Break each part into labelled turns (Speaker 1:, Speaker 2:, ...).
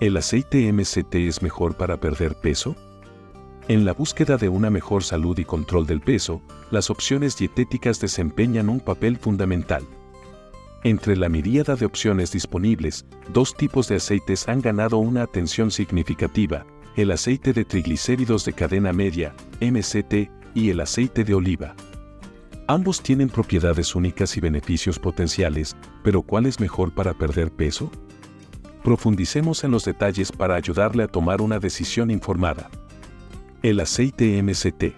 Speaker 1: ¿El aceite MCT es mejor para perder peso? En la búsqueda de una mejor salud y control del peso, las opciones dietéticas desempeñan un papel fundamental. Entre la miríada de opciones disponibles, dos tipos de aceites han ganado una atención significativa, el aceite de triglicéridos de cadena media, MCT, y el aceite de oliva. Ambos tienen propiedades únicas y beneficios potenciales, pero ¿cuál es mejor para perder peso? Profundicemos en los detalles para ayudarle a tomar una decisión informada. El aceite MCT.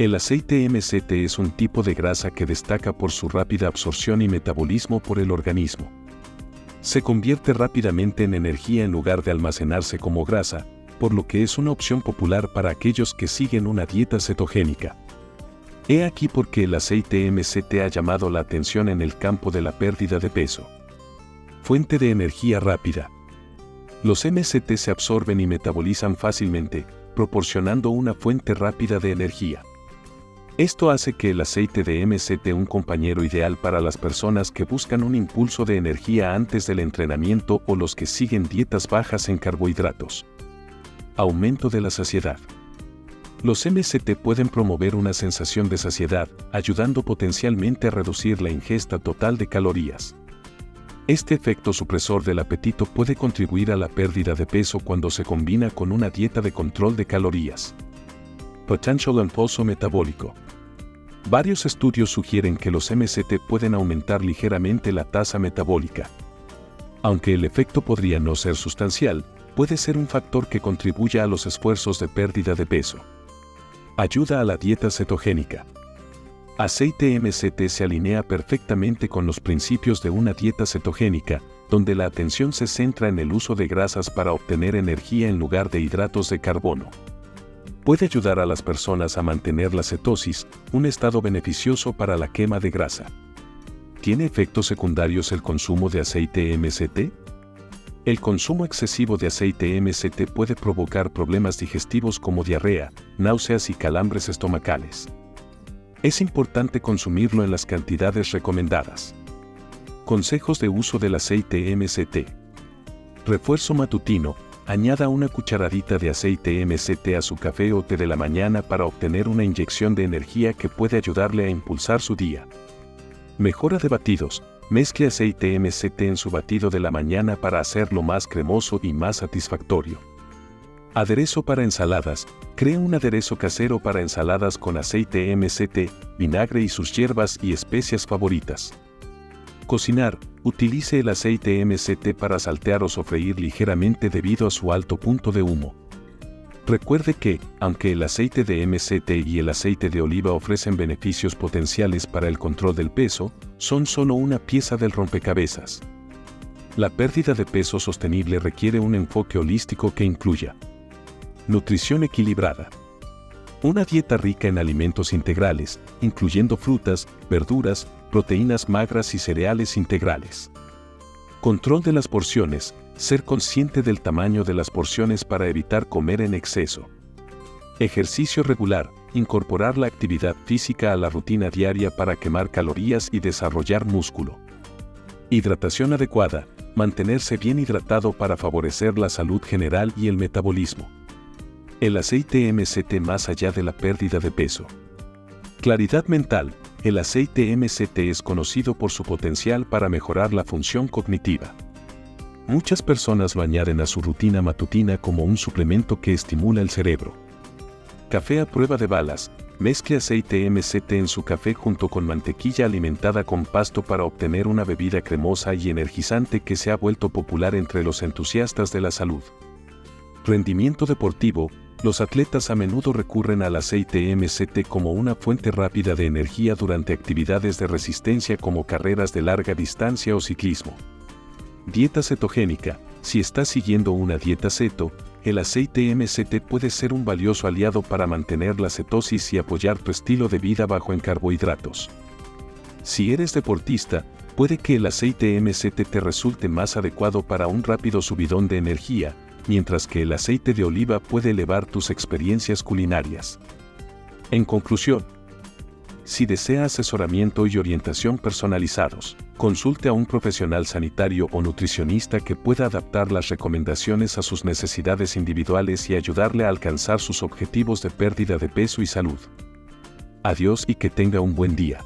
Speaker 1: El aceite MCT es un tipo de grasa que destaca por su rápida absorción y metabolismo por el organismo. Se convierte rápidamente en energía en lugar de almacenarse como grasa, por lo que es una opción popular para aquellos que siguen una dieta cetogénica. He aquí por qué el aceite MCT ha llamado la atención en el campo de la pérdida de peso. Fuente de energía rápida. Los MCT se absorben y metabolizan fácilmente, proporcionando una fuente rápida de energía. Esto hace que el aceite de MCT un compañero ideal para las personas que buscan un impulso de energía antes del entrenamiento o los que siguen dietas bajas en carbohidratos. Aumento de la saciedad. Los MCT pueden promover una sensación de saciedad, ayudando potencialmente a reducir la ingesta total de calorías. Este efecto supresor del apetito puede contribuir a la pérdida de peso cuando se combina con una dieta de control de calorías. Potential impulso metabólico. Varios estudios sugieren que los MCT pueden aumentar ligeramente la tasa metabólica. Aunque el efecto podría no ser sustancial, puede ser un factor que contribuya a los esfuerzos de pérdida de peso. Ayuda a la dieta cetogénica. Aceite MCT se alinea perfectamente con los principios de una dieta cetogénica, donde la atención se centra en el uso de grasas para obtener energía en lugar de hidratos de carbono. Puede ayudar a las personas a mantener la cetosis, un estado beneficioso para la quema de grasa. ¿Tiene efectos secundarios el consumo de aceite MCT? El consumo excesivo de aceite MCT puede provocar problemas digestivos como diarrea, náuseas y calambres estomacales. Es importante consumirlo en las cantidades recomendadas. Consejos de uso del aceite MCT. Refuerzo matutino. Añada una cucharadita de aceite MCT a su café o té de la mañana para obtener una inyección de energía que puede ayudarle a impulsar su día. Mejora de batidos. Mezcle aceite MCT en su batido de la mañana para hacerlo más cremoso y más satisfactorio. Aderezo para ensaladas. Crea un aderezo casero para ensaladas con aceite MCT, vinagre y sus hierbas y especias favoritas. Cocinar. Utilice el aceite MCT para saltear o sofreír ligeramente debido a su alto punto de humo. Recuerde que, aunque el aceite de MCT y el aceite de oliva ofrecen beneficios potenciales para el control del peso, son solo una pieza del rompecabezas. La pérdida de peso sostenible requiere un enfoque holístico que incluya Nutrición equilibrada. Una dieta rica en alimentos integrales, incluyendo frutas, verduras, proteínas magras y cereales integrales. Control de las porciones, ser consciente del tamaño de las porciones para evitar comer en exceso. Ejercicio regular, incorporar la actividad física a la rutina diaria para quemar calorías y desarrollar músculo. Hidratación adecuada, mantenerse bien hidratado para favorecer la salud general y el metabolismo. El aceite MCT más allá de la pérdida de peso. Claridad mental. El aceite MCT es conocido por su potencial para mejorar la función cognitiva. Muchas personas lo añaden a su rutina matutina como un suplemento que estimula el cerebro. Café a prueba de balas. Mezcle aceite MCT en su café junto con mantequilla alimentada con pasto para obtener una bebida cremosa y energizante que se ha vuelto popular entre los entusiastas de la salud. Rendimiento deportivo, los atletas a menudo recurren al aceite MCT como una fuente rápida de energía durante actividades de resistencia como carreras de larga distancia o ciclismo. Dieta cetogénica. Si estás siguiendo una dieta ceto, el aceite MCT puede ser un valioso aliado para mantener la cetosis y apoyar tu estilo de vida bajo en carbohidratos. Si eres deportista, puede que el aceite MCT te resulte más adecuado para un rápido subidón de energía, mientras que el aceite de oliva puede elevar tus experiencias culinarias. En conclusión, Si desea asesoramiento y orientación personalizados, consulte a un profesional sanitario o nutricionista que pueda adaptar las recomendaciones a sus necesidades individuales y ayudarle a alcanzar sus objetivos de pérdida de peso y salud. Adiós y que tenga un buen día.